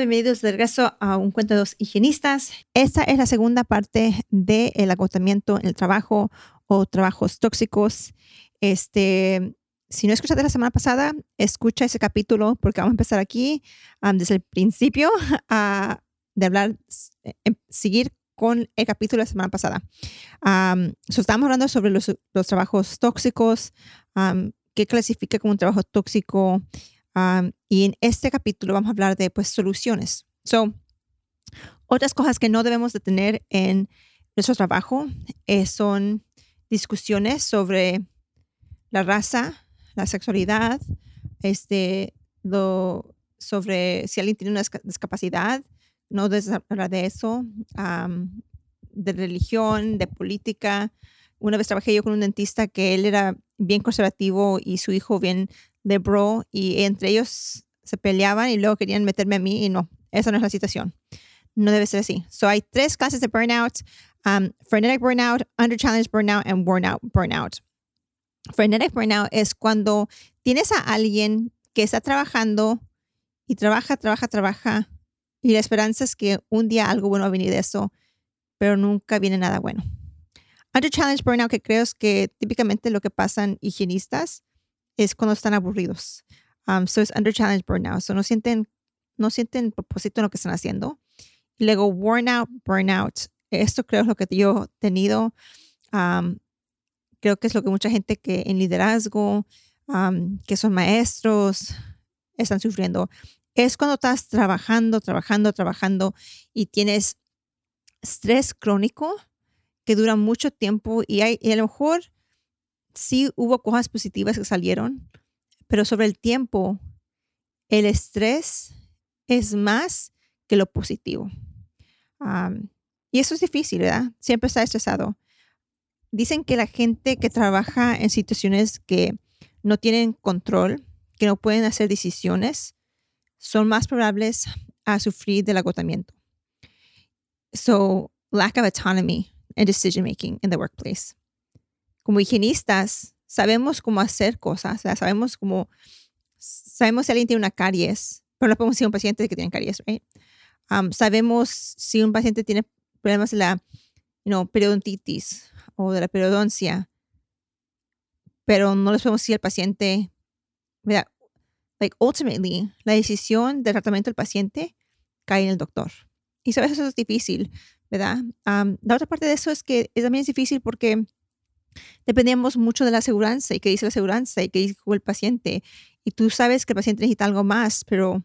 Bienvenidos de regreso a un cuento de dos higienistas. Esta es la segunda parte del agotamiento en el trabajo o trabajos tóxicos. Este, si no escuchaste la semana pasada, escucha ese capítulo porque vamos a empezar aquí desde el principio a de hablar, eh, seguir con el capítulo de la semana pasada. Um, estamos hablando sobre los, los trabajos tóxicos, qué clasifica como un trabajo tóxico. Y en este capítulo vamos a hablar de pues, soluciones. So, otras cosas que no debemos de tener en nuestro trabajo eh, son discusiones sobre la raza, la sexualidad, este, lo, sobre si alguien tiene una discapacidad, no hablar de eso, de religión, de política. Una vez trabajé yo con un dentista que él era bien conservativo y su hijo bien liberal y entre ellos se peleaban y luego querían meterme a mí y no, esa no es la situación. No debe ser así. So hay tres clases de burnout, um, frenetic burnout, under challenge burnout and burnout burnout. Frenetic burnout es cuando tienes a alguien que está trabajando y trabaja, trabaja, trabaja y la esperanza es que un día algo bueno va a venir de eso, pero nunca viene nada bueno. Under challenge burnout, que creo es que típicamente lo que pasan higienistas es cuando están aburridos. Um, so es under challenge burnout. So no sienten, no sienten propósito en lo que están haciendo. Y luego worn out, burnout. Esto creo es lo que yo he tenido. Um, creo que es lo que mucha gente que en liderazgo, um, que son maestros, están sufriendo es cuando estás trabajando, trabajando, trabajando y tienes estrés crónico que dura mucho tiempo y, hay, a lo mejor sí hubo cosas positivas que salieron, pero sobre el tiempo el estrés es más que lo positivo. y eso es difícil, ¿verdad? Siempre está estresado. Dicen que la gente que trabaja en situaciones que no tienen control, que no pueden hacer decisiones, son más probables a sufrir del agotamiento. So, lack of autonomy and decision making in the workplace. Como higienistas, sabemos cómo hacer cosas, sabemos cómo, sabemos si alguien tiene una caries, pero no podemos decir a un paciente que tiene caries, right? Um, sabemos si un paciente tiene problemas de la you periodontitis o de la periodoncia, pero no les podemos decir al paciente, mira, like ultimately, la decisión del tratamiento del paciente cae en el doctor. Y sabes, eso es difícil, ¿verdad? la otra parte de eso es que también es difícil porque dependemos mucho de la aseguranza y qué dice la aseguranza y qué dice el paciente. Y tú sabes que el paciente necesita algo más, pero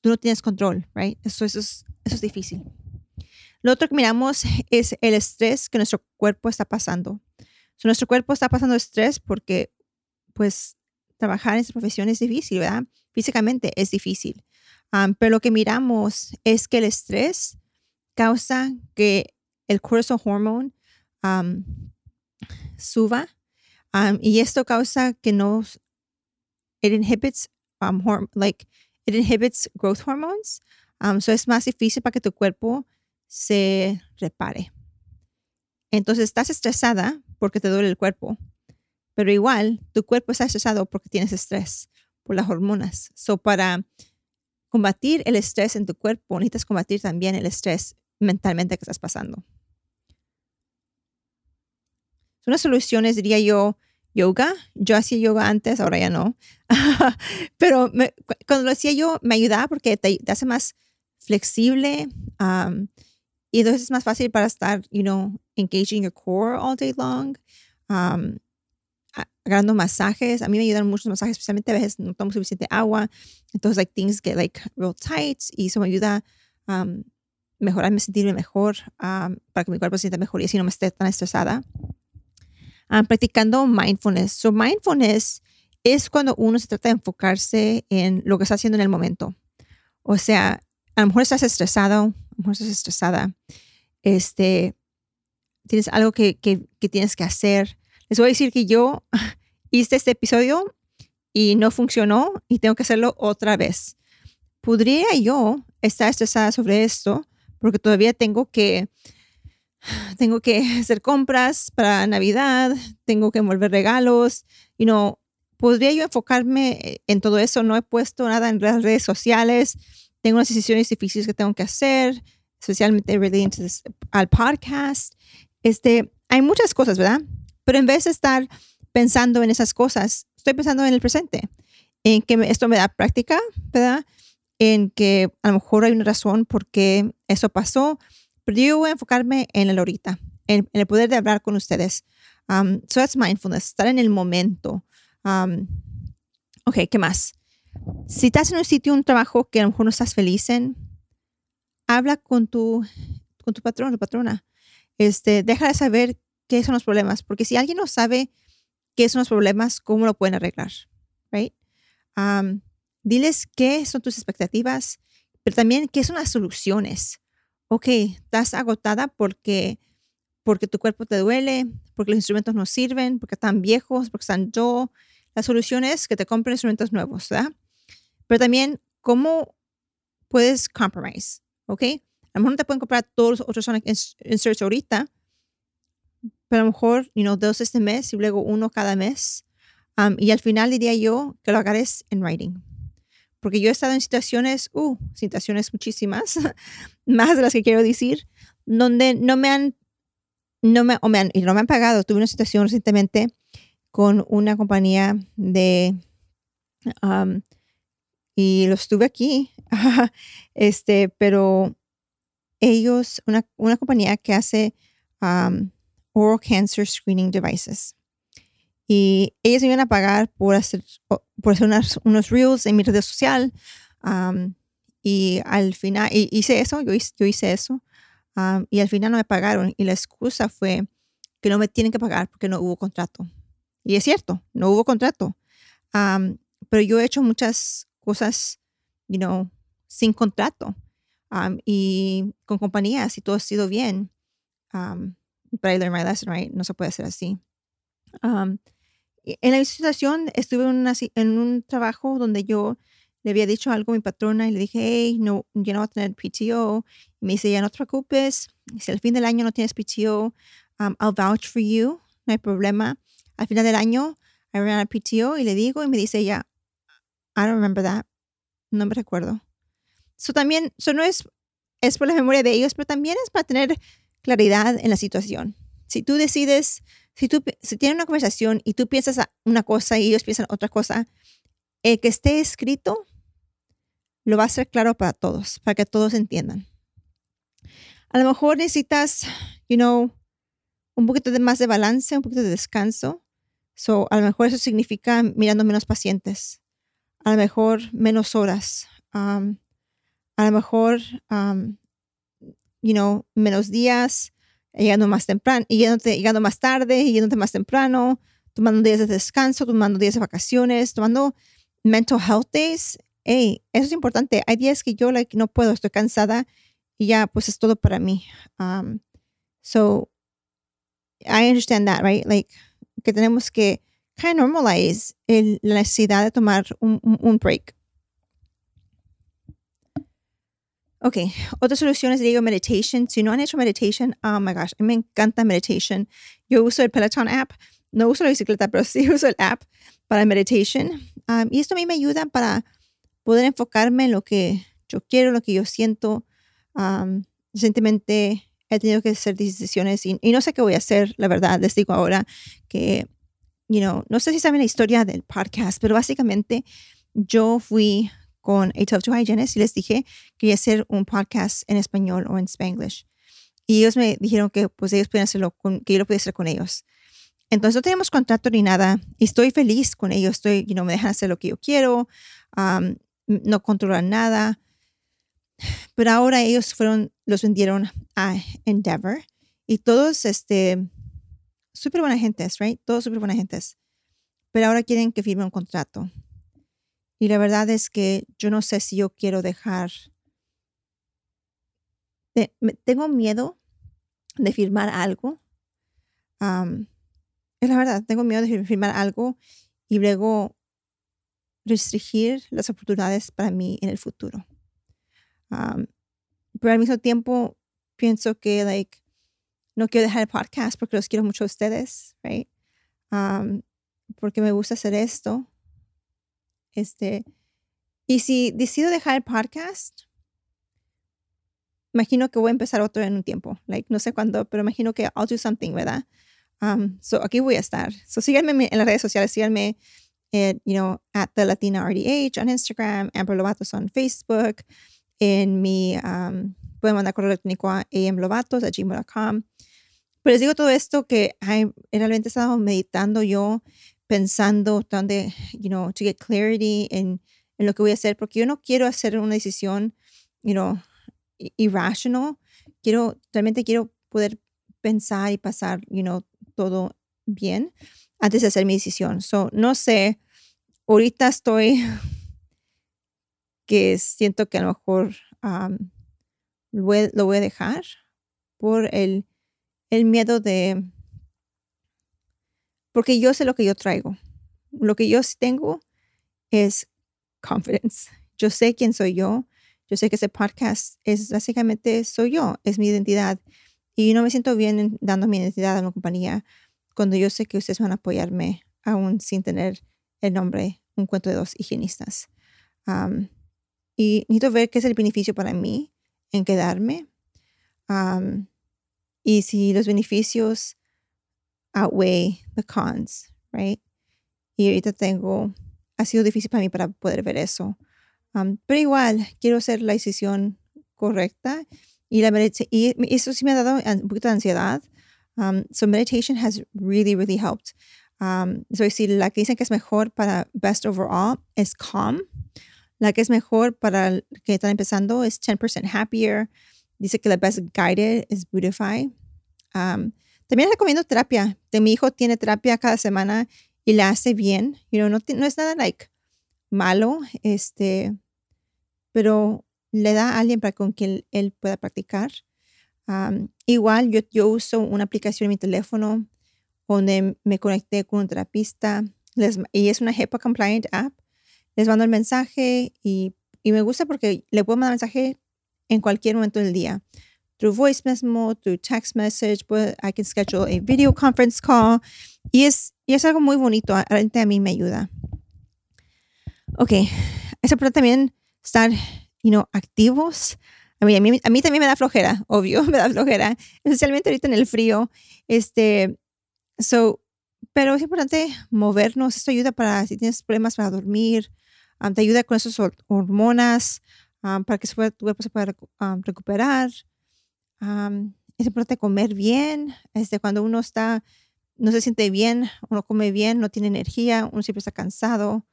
tú no tienes control, right? Eso, es, difícil. Lo otro que miramos es el estrés que nuestro cuerpo está pasando. nuestro cuerpo está pasando estrés porque, pues, trabajar en esta profesión es difícil, ¿verdad? Físicamente es difícil. pero lo que miramos es que el estrés causa que el cortisol hormone suba y esto causa que nos it inhibits um, like it inhibits growth hormones um, so es más difícil para que tu cuerpo se repare entonces estás estresada porque te duele el cuerpo pero igual, tu cuerpo está estresado porque tienes estrés por las hormonas. So, para combatir el estrés en tu cuerpo, necesitas combatir también el estrés mentalmente que estás pasando. Son las soluciones, diría yo, yoga. Yo hacía yoga antes, ahora ya no. Pero cuando lo hacía yo, me ayudaba porque te, hace más flexible y entonces es más fácil para estar, you know, engaging your core all day long agarrando masajes. A mí me ayudan muchos masajes, especialmente a veces no tomo suficiente agua. Entonces, like, things get like real tight y eso me ayuda a um, mejorarme, sentirme mejor um, para que mi cuerpo se sienta mejor y así no me esté tan estresada. Um, practicando mindfulness. So, mindfulness es cuando uno se trata de enfocarse en lo que está haciendo en el momento. O sea, a lo mejor estás estresado, a lo mejor estás estresada, este, tienes algo que, que, que tienes que hacer. Les voy a decir que yo hice este episodio y no funcionó y tengo que hacerlo otra vez. ¿Podría yo estar estresada sobre esto? Porque todavía tengo que, tengo que hacer compras para Navidad, tengo que envolver regalos, y no, podría yo enfocarme en todo eso. No he puesto nada en las redes sociales, tengo unas decisiones difíciles que tengo que hacer, especialmente related al podcast. Este, hay muchas cosas, ¿verdad? Pero en vez de estar pensando en esas cosas, estoy pensando en el presente, en que esto me da práctica, ¿verdad? En que a lo mejor hay una razón por qué eso pasó, pero yo voy a enfocarme en el ahorita, en, el poder de hablar con ustedes. Um, so that's mindfulness, estar en el momento. Um, ok, ¿qué más? Si estás en un sitio, un trabajo que a lo mejor no estás feliz en, habla con tu, con tu patrón o patrona. Este, deja de saber qué son los problemas, porque si alguien no sabe qué son los problemas, cómo lo pueden arreglar, right? Um, diles qué son tus expectativas, pero también qué son las soluciones. Ok, estás agotada porque, porque tu cuerpo te duele, porque los instrumentos no sirven, porque están viejos, porque están yo. La solución es que te compren instrumentos nuevos, ¿verdad? Pero también, ¿cómo puedes compromise? ¿Ok? A lo mejor no te pueden comprar todos los otros Sonic inserts ahorita, pero a lo mejor, you know, dos este mes y luego uno cada mes. Um, y al final diría yo que lo hagas en writing. Porque yo he estado en situaciones, uh, situaciones muchísimas, más de las que quiero decir, donde no me han, no me, o me han, y no me han pagado. Tuve una situación recientemente con una compañía de, um, y lo estuve aquí, este, pero ellos, una, una compañía que hace um, Oral Cancer Screening Devices. Y ellos me iban a pagar por hacer, por hacer unos reels en mi red social. y al final, hice eso, yo hice, yo hice eso. y al final no me pagaron. Y la excusa fue que no me tienen que pagar porque no hubo contrato. Y es cierto, no hubo contrato. pero yo he hecho muchas cosas, you know, sin contrato. y con compañías y todo ha sido bien but I learned my lesson, right? No se puede hacer así. Um, en la situación estuve en, en, un trabajo donde yo le había dicho algo a mi patrona y le dije, hey, no, yo no voy a tener PTO. Y me dice, ya no te preocupes, si al fin del año no tienes PTO, um, I'll vouch for you, no hay problema. Al final del año, I ran a PTO y le digo y me dice, ya, I don't remember that, no me recuerdo. Eso también, eso no es, es por la memoria de ellos, pero también es para tener claridad en la situación. Si tú decides, si tú si tienen una conversación y tú piensas una cosa y ellos piensan otra cosa, el que esté escrito lo va a ser claro para todos, para que todos entiendan. A lo mejor necesitas, you know, un poquito de más de balance, un poquito de descanso. So, a lo mejor eso significa mirando menos pacientes, a lo mejor menos horas, um, a lo mejor um, you know, menos días, llegando más temprano, llegando más tarde, yéndote más temprano, tomando días de descanso, tomando días de vacaciones, tomando mental health days. Hey, eso es importante. Hay días que yo like, no puedo, estoy cansada y ya, pues es todo para mí. Um, so, I understand that, right? Like, que tenemos que kind of normalize el, la necesidad de tomar un, un, un break. Ok, otras soluciones, digo meditation. Si no han hecho meditation, oh my gosh, me encanta meditation. Yo uso el Peloton app, no uso la bicicleta, pero sí uso el app para meditation. Um, y esto a mí me ayuda para poder enfocarme en lo que yo quiero, lo que yo siento. Um, recientemente he tenido que hacer decisiones y, y, no sé qué voy a hacer, la verdad. Les digo ahora que, you know, no sé si saben la historia del podcast, pero básicamente yo fui con A Tough to Hygienist y les dije que quería hacer un podcast en español o en spanglish. Y ellos me dijeron que pues ellos pueden hacerlo, con, que yo lo podía hacer con ellos. Entonces no tenemos contrato ni nada y estoy feliz con ellos. Estoy, you know, me dejan hacer lo que yo quiero, no controlan nada. Pero ahora ellos fueron, los vendieron a Endeavor y todos, este, súper buenas gentes, right? Todos súper buenas gentes. Pero ahora quieren que firme un contrato. Y la verdad es que yo no sé si yo quiero dejar. tengo miedo de firmar algo. es la verdad, tengo miedo de firmar algo y luego restringir las oportunidades para mí en el futuro. pero al mismo tiempo pienso que like no quiero dejar el podcast porque los quiero mucho a ustedes, right? porque me gusta hacer esto. Este, y si decido dejar el podcast, imagino que voy a empezar otro en un tiempo. Like, no sé cuándo, pero imagino que I'll do something, ¿verdad? Um, so aquí voy a estar. So síganme en las redes sociales, síganme, at, you know, at the Latina RDH on Instagram, Amber Lovatos on Facebook, en mi, um, pueden mandar correo electrónico a amlovatos.gmail.com. Pero les digo todo esto que realmente he estado meditando yo, pensando, tratando de, you know, to get clarity en, en, lo que voy a hacer, porque yo no quiero hacer una decisión, you know, irrational. Quiero, realmente quiero poder pensar y pasar, you know, todo bien antes de hacer mi decisión. So, no sé, ahorita estoy que siento que a lo mejor lo, voy, a dejar por el el miedo de, porque yo sé lo que yo traigo. Lo que yo tengo es confidence. Yo sé quién soy yo. Yo sé que ese podcast es básicamente soy yo, es mi identidad. Y no me siento bien dando mi identidad a una compañía cuando yo sé que ustedes van a apoyarme aún sin tener el nombre, un cuento de dos higienistas. y necesito ver qué es el beneficio para mí en quedarme. Y si los beneficios outweigh the cons, right? Y ahorita tengo, ha sido difícil para mí para poder ver eso. Um, pero igual, quiero hacer la decisión correcta. Y, la y eso sí me ha dado un poquito de ansiedad. Um, so meditation has really, really helped. Um, so si la que dicen que es mejor para best overall es calm. La que es mejor para que están empezando es 10% happier. Dice que la best guided es Beautify. También recomiendo terapia. De mi hijo tiene terapia cada semana y la hace bien. You know, no, no es nada like malo, este, pero le da a alguien para con quien él pueda practicar. igual yo, yo uso una aplicación en mi teléfono donde me conecté con un terapista les, y es una HIPAA compliant app. Les mando el mensaje y, y me gusta porque le puedo mandar mensaje en cualquier momento del día. Through voice memo, through text message, but I can schedule a video conference call. Y es, y es algo muy bonito, realmente a mí me ayuda. Ok, es importante también estar, you know, activos. A mí, a, mí, a mí también me da flojera, obvio, me da flojera, especialmente ahorita en el frío. Este, so, pero es importante movernos. Esto ayuda para si tienes problemas para dormir, um, te ayuda con esas hormonas, para que tu cuerpo se pueda recuperar. Es importante comer bien. Este, cuando uno está, no se siente bien, uno come bien, no tiene energía, uno siempre está cansado.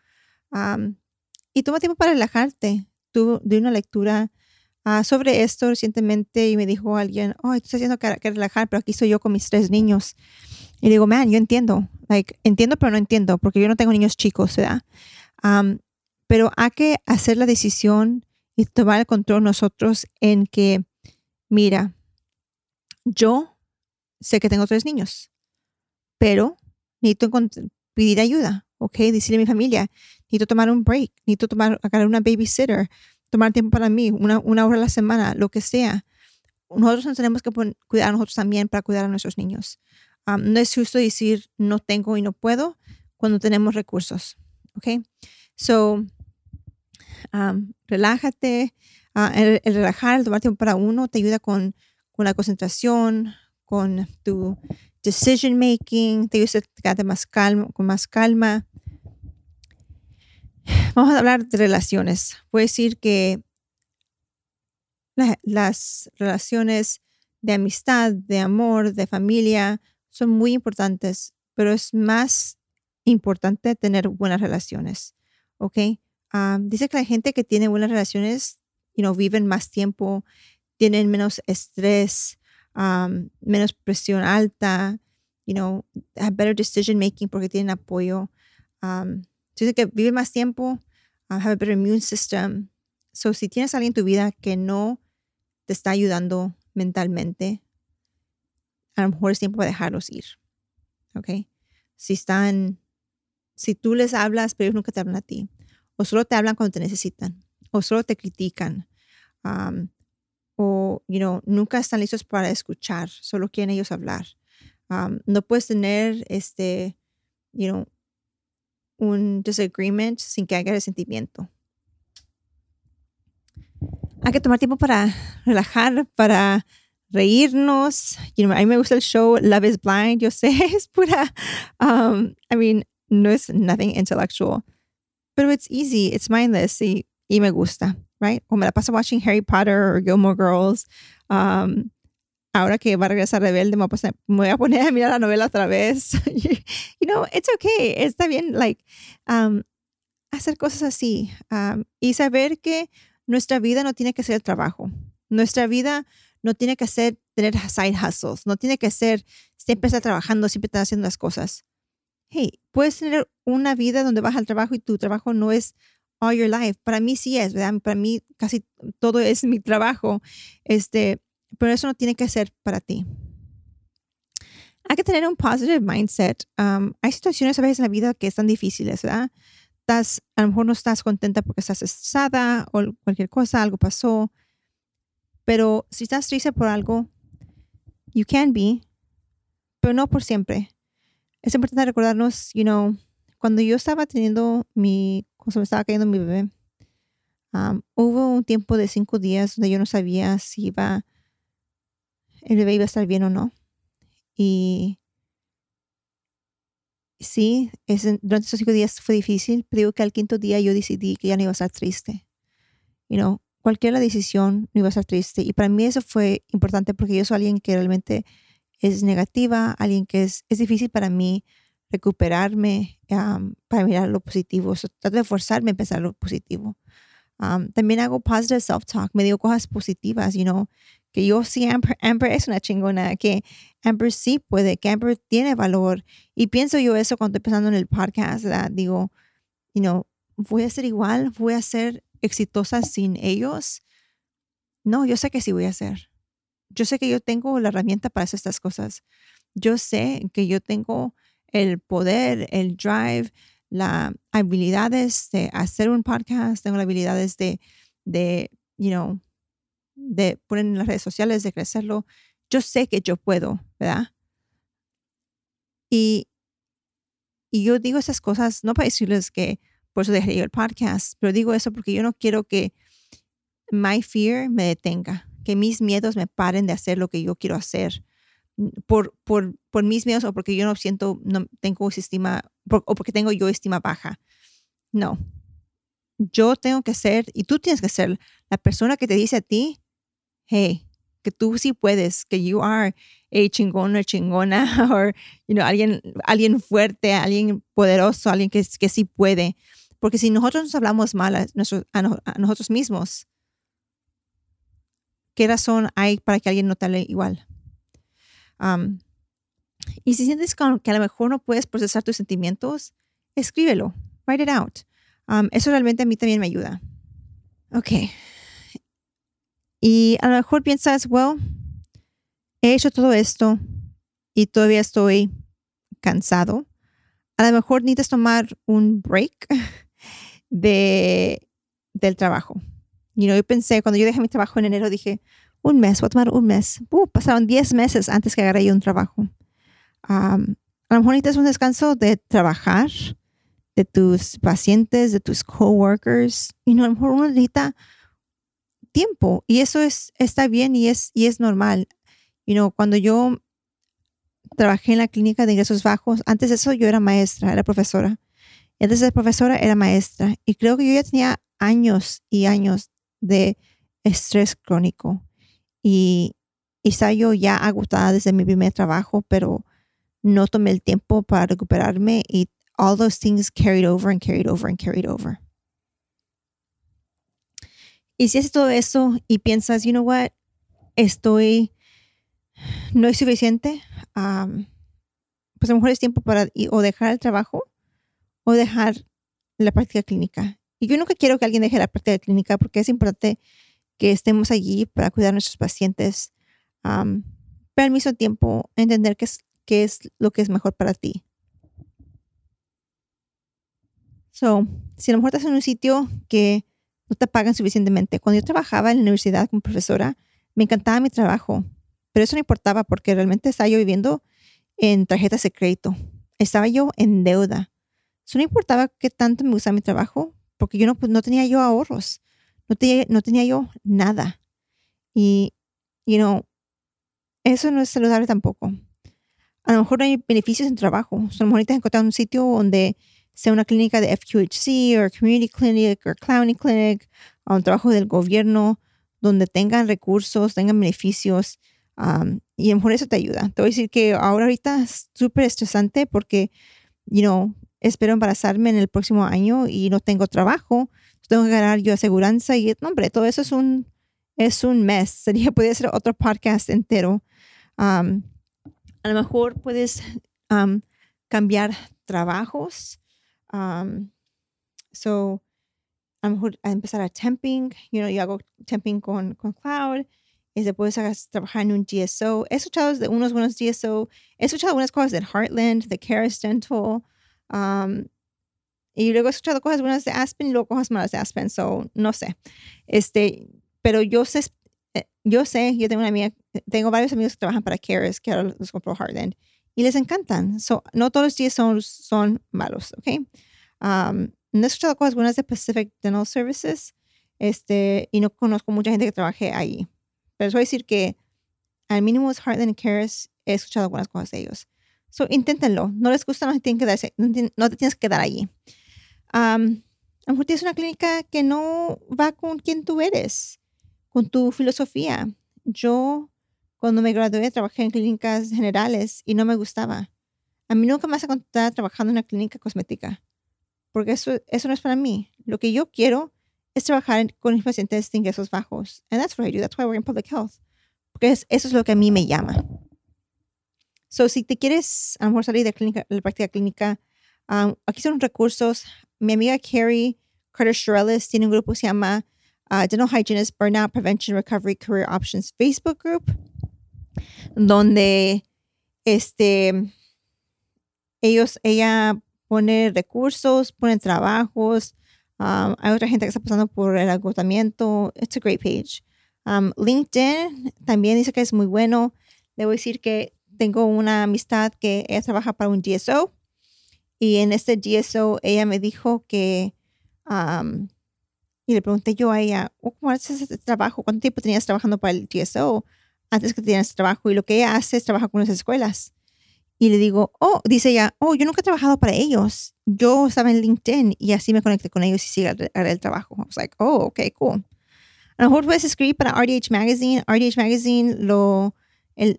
y toma tiempo para relajarte. Tuve de una lectura ah, sobre esto recientemente y me dijo alguien, oh, tú estás haciendo que, que, relajar, pero aquí estoy yo con mis tres niños. Y digo, man, yo entiendo. Like, entiendo, pero no entiendo, porque yo no tengo niños chicos, ¿verdad? pero hay que hacer la decisión y tomar el control nosotros en que, mira, yo sé que tengo tres niños, pero necesito pedir ayuda, ¿ok? Decirle a mi familia, necesito tomar un break, necesito tomar, agarrar una babysitter, tomar tiempo para mí, una, una hora a la semana, lo que sea. Nosotros nos tenemos que cuidar a nosotros también para cuidar a nuestros niños. no es justo decir no tengo y no puedo cuando tenemos recursos, ¿ok? So, relájate. Ah, el, relajar, el tomar tiempo para uno te ayuda con, con la concentración, con tu decision making, te ayuda quedarte más calma, con más calma. Vamos a hablar de relaciones. Voy decir que las relaciones de amistad, de amor, de familia son muy importantes, pero es más importante tener buenas relaciones. ¿Ok? dice que la gente que tiene buenas relaciones, you know, viven más tiempo, tienen menos estrés, menos presión alta, you know, have better decision making porque tienen apoyo. dice que viven más tiempo, uh, have a better immune system. So, si tienes alguien en tu vida que no te está ayudando mentalmente, a lo mejor es tiempo de dejarlos ir. ¿Ok? Si están, si tú les hablas, pero ellos nunca te hablan a ti, o solo te hablan cuando te necesitan, o solo te critican, um, o, you know, nunca están listos para escuchar, solo quieren ellos hablar. Um, no puedes tener, este, you know, un disagreement sin que haya resentimiento. Hay que tomar tiempo para relajar, para reírnos. You know, a mí me gusta el show Love is Blind. Yo sé, es pura, um, I mean, no es nothing intellectual, pero it's easy, it's mindless y, y me gusta, right? O me la paso watching Harry Potter or Gilmore Girls. Um, ahora que va a regresar Rebelde, me voy a poner a mirar la novela otra vez. you know, it's okay. Está bien, like, um, hacer cosas así um, y saber que nuestra vida no tiene que ser el trabajo. Nuestra vida no tiene que ser tener side hustles, no tiene que ser siempre estar trabajando, siempre estar haciendo las cosas. Hey, puedes tener una vida donde vas al trabajo y tu trabajo no es all your life. Para mí sí es, ¿verdad? Para mí casi todo es mi trabajo. Este, pero eso no tiene que ser para ti. Hay que tener un positive mindset. Um, hay situaciones a veces en la vida que están difíciles, ¿verdad? Estás, a lo mejor no estás contenta porque estás estresada o cualquier cosa, algo pasó. Pero si estás triste por algo, you can be, pero no por siempre. Es importante recordarnos, you know, cuando yo estaba teniendo mi, cuando me estaba cayendo mi bebé, um, hubo un tiempo de cinco días donde yo no sabía si iba el bebé iba a estar bien o no. Y sí, durante esos cinco días fue difícil, pero digo que al quinto día yo decidí que ya no iba a estar triste. You know, cualquier decisión no iba a estar triste. Y para mí eso fue importante porque yo soy alguien que realmente es negativa, alguien que es, es difícil para mí recuperarme para mirar lo positivo. trato de forzarme a pensar lo positivo. también hago positive self-talk, me digo cosas positivas, you know, que yo sí, Amber, Amber es una chingona, que Amber sí puede, que Amber tiene valor. Y pienso yo eso cuando estoy pensando en el podcast, digo, you know, voy a ser igual, voy a ser exitosa sin ellos. No, yo sé que sí voy a ser. Yo sé que yo tengo la herramienta para hacer estas cosas. Yo sé que yo tengo el poder, el drive, las habilidades de hacer un podcast, tengo las habilidades de, de you know, de poner en las redes sociales, de crecerlo, yo sé que yo puedo, ¿verdad? Y, y yo digo esas cosas no para decirles que por eso dejé el podcast, pero digo eso porque yo no quiero que my fear me detenga, que mis miedos me paren de hacer lo que yo quiero hacer por, por, por mis miedos o porque yo no siento, no tengo estima o porque tengo yo estima baja. No. Yo tengo que ser, y tú tienes que ser la persona que te dice a ti, hey, que tú sí puedes, que you are a chingón o chingona, o you know, alguien, alguien fuerte, alguien poderoso, alguien que, que sí puede. Porque si nosotros nos hablamos mal a, nosotros mismos, ¿qué razón hay para que alguien no te hable igual? Um, y si sientes que a lo mejor no puedes procesar tus sentimientos, escríbelo, write it out. Um, eso realmente a mí también me ayuda. Ok, y a lo mejor piensas, well, he hecho todo esto y todavía estoy cansado. A lo mejor necesitas tomar un break de, del trabajo. You know, yo pensé, cuando yo dejé mi trabajo en enero, dije, un mes, voy a tomar un mes. Uh, pasaron 10 meses antes que agarré yo un trabajo. a lo mejor necesitas un descanso de trabajar, de tus pacientes, de tus coworkers. Y no, a lo mejor uno necesita tiempo y eso es, está bien y es, y es normal. You know, cuando yo trabajé en la clínica de ingresos bajos, antes de eso yo era maestra, era profesora. Y antes de ser profesora era maestra. Y creo que yo ya tenía años y años de estrés crónico. Y, estaba yo ya agotada desde mi primer trabajo, pero no tomé el tiempo para recuperarme y all those things carried over and carried over and carried over. Y si haces todo eso y piensas, you know what, estoy, no es suficiente, pues a lo mejor es tiempo para o dejar el trabajo o dejar la práctica clínica Y yo nunca quiero que alguien deje la práctica clínica porque es importante que estemos allí para cuidar a nuestros pacientes, pero al mismo tiempo entender qué es, qué es lo que es mejor para ti. So, si a lo mejor estás en un sitio que no te pagan suficientemente. Cuando yo trabajaba en la universidad como profesora, me encantaba mi trabajo, pero eso no importaba porque realmente estaba yo viviendo en tarjetas de crédito. Estaba yo en deuda. Eso no importaba qué tanto me gustaba mi trabajo porque yo no, pues, no tenía yo ahorros. No tenía, no tenía yo nada. Y, you know, eso no es saludable tampoco. A lo mejor no hay beneficios en trabajo. a lo mejor encontrar un sitio donde sea una clínica de FQHC o Community Clinic o Clowny Clinic, o un trabajo del gobierno donde tengan recursos, tengan beneficios. y a lo mejor eso te ayuda. Te voy a decir que ahora ahorita es súper estresante porque, you know, espero embarazarme en el próximo año y no tengo trabajo. Tengo que ganar yo aseguranza y, no, hombre, todo eso es un, es un mes. Sería, podría ser otro podcast entero. a lo mejor puedes cambiar trabajos Um, so, a lo mejor a empezar a temping, you know, yo hago temping con, con Cloud, y después hagas trabajar en un GSO. He escuchado de unos buenos GSO, he escuchado algunas cosas de Heartland, de Caris Dental, um, y luego he escuchado cosas buenas de Aspen y luego cosas malas de Aspen, so no sé. Este, pero yo sé, eh, yo sé, yo tengo una amiga, tengo varios amigos que trabajan para Caris, que ahora los compró Heartland, y les encantan. So, no todos los días son, son malos, ¿ok? Um, no he escuchado cosas buenas de Pacific Dental Services este, y no conozco mucha gente que trabaje ahí. Pero voy a decir que al mínimo es Heartland Cares, he escuchado buenas cosas de ellos. So, inténtenlo. No les gusta, no, tienen que darse, no, te tienes que quedar allí. Um, a lo mejor tienes una clínica que no va con quien tú eres, con tu filosofía. Yo cuando me gradué trabajé en clínicas generales y no me gustaba. A mí nunca me vas a contar trabajando en una clínica cosmética, porque eso, eso no es para mí. Lo que yo quiero es trabajar con pacientes de ingresos bajos. And that's what I do. That's why I work in public health. Porque eso es lo que a mí me llama. So, si te quieres a lo mejor salir de, clínica, la práctica clínica, um, aquí son recursos. Mi amiga Carrie Carter Shirelles tiene un grupo que se llama uh, Dental Hygienist Burnout Prevention Recovery Career Options Facebook Group donde este, ellos, ella pone recursos, pone trabajos. Um, hay otra gente que está pasando por el agotamiento. It's a great page. Um, LinkedIn también dice que es muy bueno. A decir que tengo una amistad que ella trabaja para un DSO y en este DSO ella me dijo que, um, y le pregunté yo a ella, oh, ¿cómo haces este trabajo? ¿Cuánto tiempo tenías trabajando para el DSO? antes que tienes trabajo y lo que ella hace es trabajar con las escuelas. Y le digo, oh, dice ella, oh, yo nunca he trabajado para ellos. Yo estaba en LinkedIn y así me conecté con ellos y sigue el trabajo. I was like, oh, okay, cool. A lo mejor puedes escribir para RDH Magazine. RDH Magazine, lo,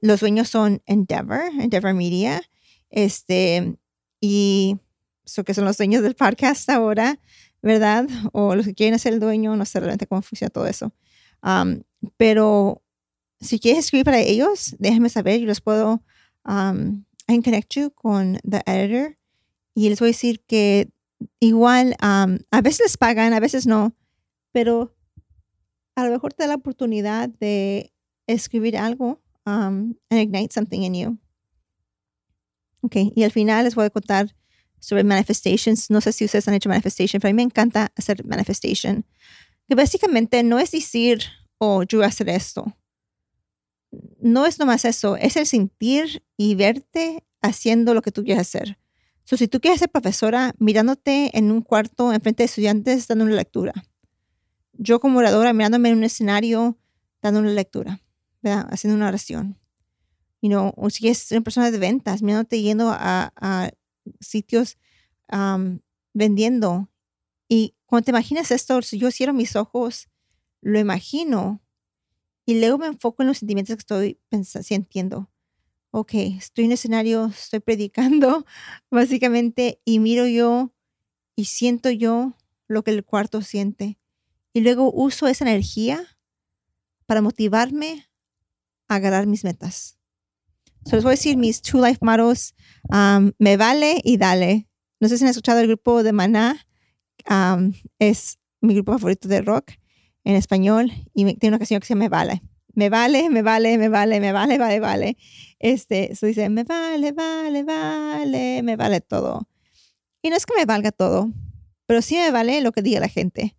los dueños son Endeavor, Endeavor Media. Este, y eso que son los dueños del podcast ahora, ¿verdad? O los que quieren ser el dueño, no sé realmente cómo funciona todo eso. Um, pero si quieres escribir para ellos, déjenme saber. Yo les puedo um, connect you con the editor y les voy a decir que igual um, a veces les pagan, a veces no, pero a lo mejor te da la oportunidad de escribir algo um, and ignite something in you. Ok, y al final les voy a contar sobre manifestations. No sé si ustedes han hecho manifestation, pero a mí me encanta hacer manifestation. Que básicamente no es decir, oh, yo voy a hacer esto no es nomás eso, es el sentir y verte haciendo lo que tú quieres hacer. So, si tú quieres ser profesora, mirándote en un cuarto enfrente de estudiantes dando una lectura. Yo como oradora mirándome en un escenario dando una lectura, haciendo una oración. You know, o si es una persona de ventas, mirándote yendo a, sitios vendiendo. Y cuando te imaginas esto, si yo cierro mis ojos, lo imagino y luego me enfoco en los sentimientos que estoy pensando, sintiendo. Ok, estoy en el escenario, estoy predicando, básicamente, y miro yo y siento yo lo que el cuarto siente. Y luego uso esa energía para motivarme a agarrar mis metas. So les voy a decir mis two life mottos. Um, me vale y dale. No sé si han escuchado el grupo de Maná es mi grupo favorito de rock en español y tiene una canción que se llama Me Vale. Me vale, me vale, me vale, me vale, vale, vale. Este, eso dice, me vale, vale, vale, me vale todo. Y no es que me valga todo, pero sí me vale lo que diga la gente.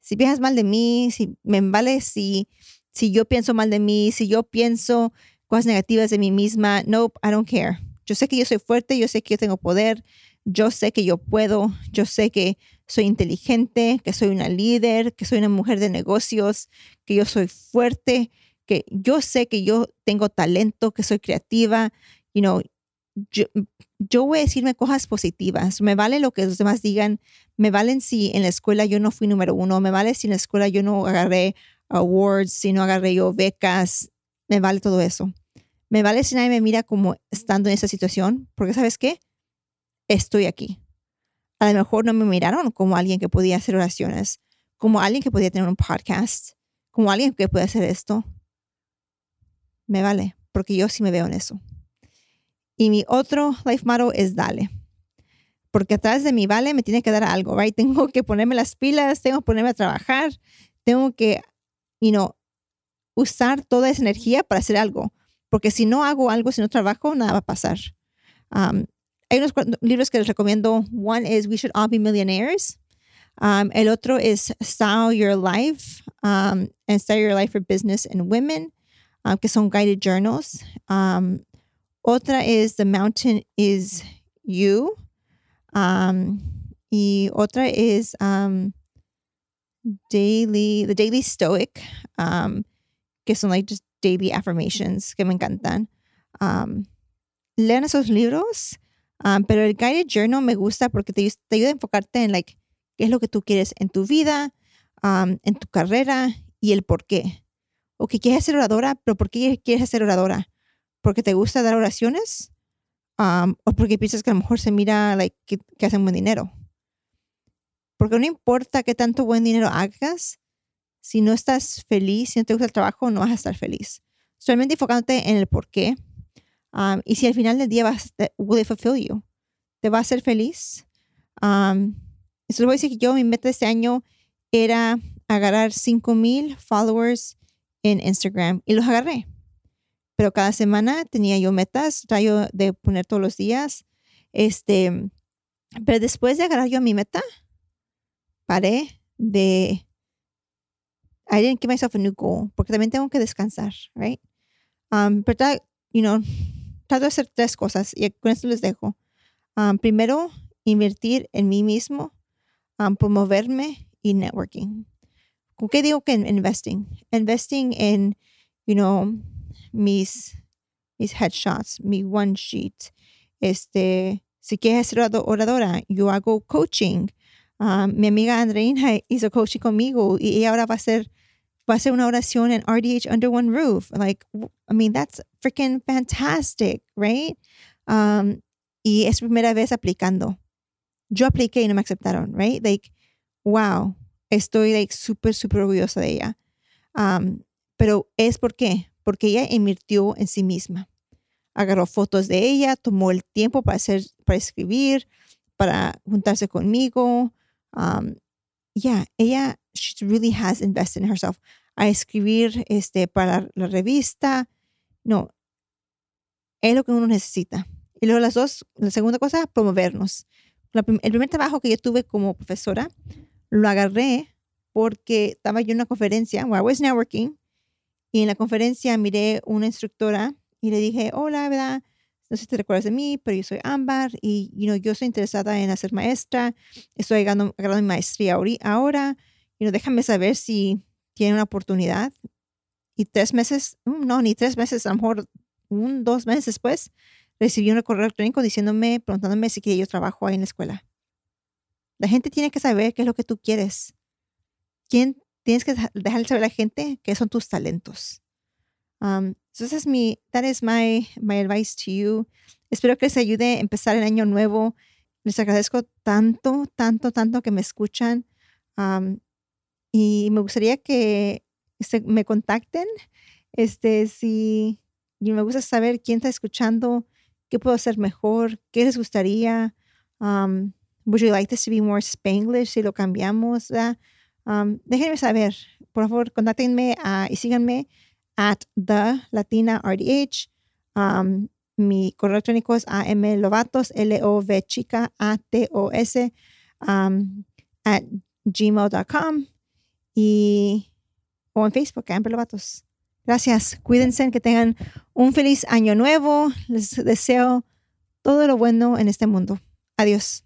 Si piensas mal de mí, si me vale si, si yo pienso mal de mí, si yo pienso cosas negativas de mí misma, no, I don't care. Yo sé que yo soy fuerte, yo sé que yo tengo poder, yo sé que yo puedo, yo sé que soy inteligente, que soy una líder, que soy una mujer de negocios, que yo soy fuerte, que yo sé que yo tengo talento, que soy creativa, you know, yo, yo, voy a decirme cosas positivas. Me vale lo que los demás digan. Me valen si en la escuela yo no fui número uno. Me vale si en la escuela yo no agarré awards, si no agarré yo becas. Me vale todo eso. Me vale si nadie me mira como estando en esa situación, porque ¿sabes qué? Estoy aquí. A lo mejor no me miraron como alguien que podía hacer oraciones, como alguien que podía tener un podcast, como alguien que puede hacer esto me vale, porque yo sí me veo en eso. Y mi otro life motto es dale. Porque atrás de mi vale me tiene que dar algo, right? Tengo que ponerme las pilas, tengo que ponerme a trabajar, tengo que, you know, usar toda esa energía para hacer algo. Porque si no hago algo, si no trabajo, nada va a pasar. Um, hay unos libros que les recomiendo. One is We Should All Be Millionaires. Um, el otro es Style Your Life um, and Style Your Life for Business and Women. Um, que son guided journals. Um, otra es The Mountain is You. Um, y otra es Daily, The Daily Stoic, que son like just daily affirmations que me encantan. lean esos libros, pero el guided journal me gusta porque te, te, ayuda a enfocarte en like qué es lo que tú quieres en tu vida, en tu carrera y el por qué o que quieres ser oradora, pero ¿por qué quieres ser oradora? ¿Porque te gusta dar oraciones? ¿O porque piensas que a lo mejor se mira like, que, que hacen buen dinero? Porque no importa qué tanto buen dinero hagas, si no estás feliz, si no te gusta el trabajo, no vas a estar feliz. Solamente enfocándote en el por qué. y si al final del día vas, will it fulfill you? ¿Te va a hacer feliz? Um, eso les voy a decir que yo, mi meta este año era agarrar 5000 followers en Instagram y los agarré. Pero cada semana tenía yo metas, rayo de poner todos los días. Este, pero después de agarrar yo mi meta, paré de I didn't give myself a new goal porque también tengo que descansar, right? Um, pero, you know, trato de hacer tres cosas y con esto les dejo. Um, primero, invertir en mí mismo, um, promoverme y networking. ¿Con qué digo que investing? Investing en, you know, mis, mis headshots, mi one sheet. Este, si quieres ser oradora, yo hago coaching. Um, mi amiga Andreina hizo coaching conmigo y ahora va a hacer va a hacer una oración en RDH under one roof. Like, I mean, that's freaking fantastic, right? Um, y es primera vez aplicando. Yo apliqué y no me aceptaron, right? Like, wow estoy like súper, súper orgullosa de ella. pero es por qué? Porque ella invirtió en sí misma. Agarró fotos de ella, tomó el tiempo para, hacer, para escribir, para juntarse conmigo. Um, yeah, ella she really has invested in herself. A escribir este, para la, revista. No, es lo que uno necesita. Y luego las dos, la segunda cosa, promovernos. el primer trabajo que yo tuve como profesora lo agarré porque estaba yo en una conferencia, where I was networking, y en la conferencia miré una instructora y le dije, hola, ¿verdad? No sé si te recuerdas de mí, pero yo soy Ámbar y you know, yo estoy interesada en hacer maestra, estoy agarrando, mi maestría ahora, you déjame saber si tiene una oportunidad. Y tres meses, mm, no, ni tres meses, a lo mejor un, dos meses después, recibí un correo electrónico diciéndome, preguntándome si quería yo trabajo ahí en la escuela. La gente tiene que saber qué es lo que tú quieres. ¿Quién tienes que dejarle saber a la gente qué son tus talentos? Um, so esa es mi, that is my, my advice to you. Espero que les ayude a empezar el año nuevo. Les agradezco tanto, tanto, tanto que me escuchan. Um, y me gustaría que este, me contacten. Este, si y me gusta saber quién está escuchando, qué puedo hacer mejor, qué les gustaría. Um, would you like this to be more Spanglish si lo cambiamos? Um, déjenme saber. Por favor, contáctenme uh, y síganme at the Latina RDH. Um, mi correo electrónico es amlovatos, L-O-V chica, A-T-O-S, um, at gmail.com y o en Facebook, Amber Lovatos. Gracias. Cuídense, que tengan un feliz año nuevo. Les deseo todo lo bueno en este mundo. Adiós.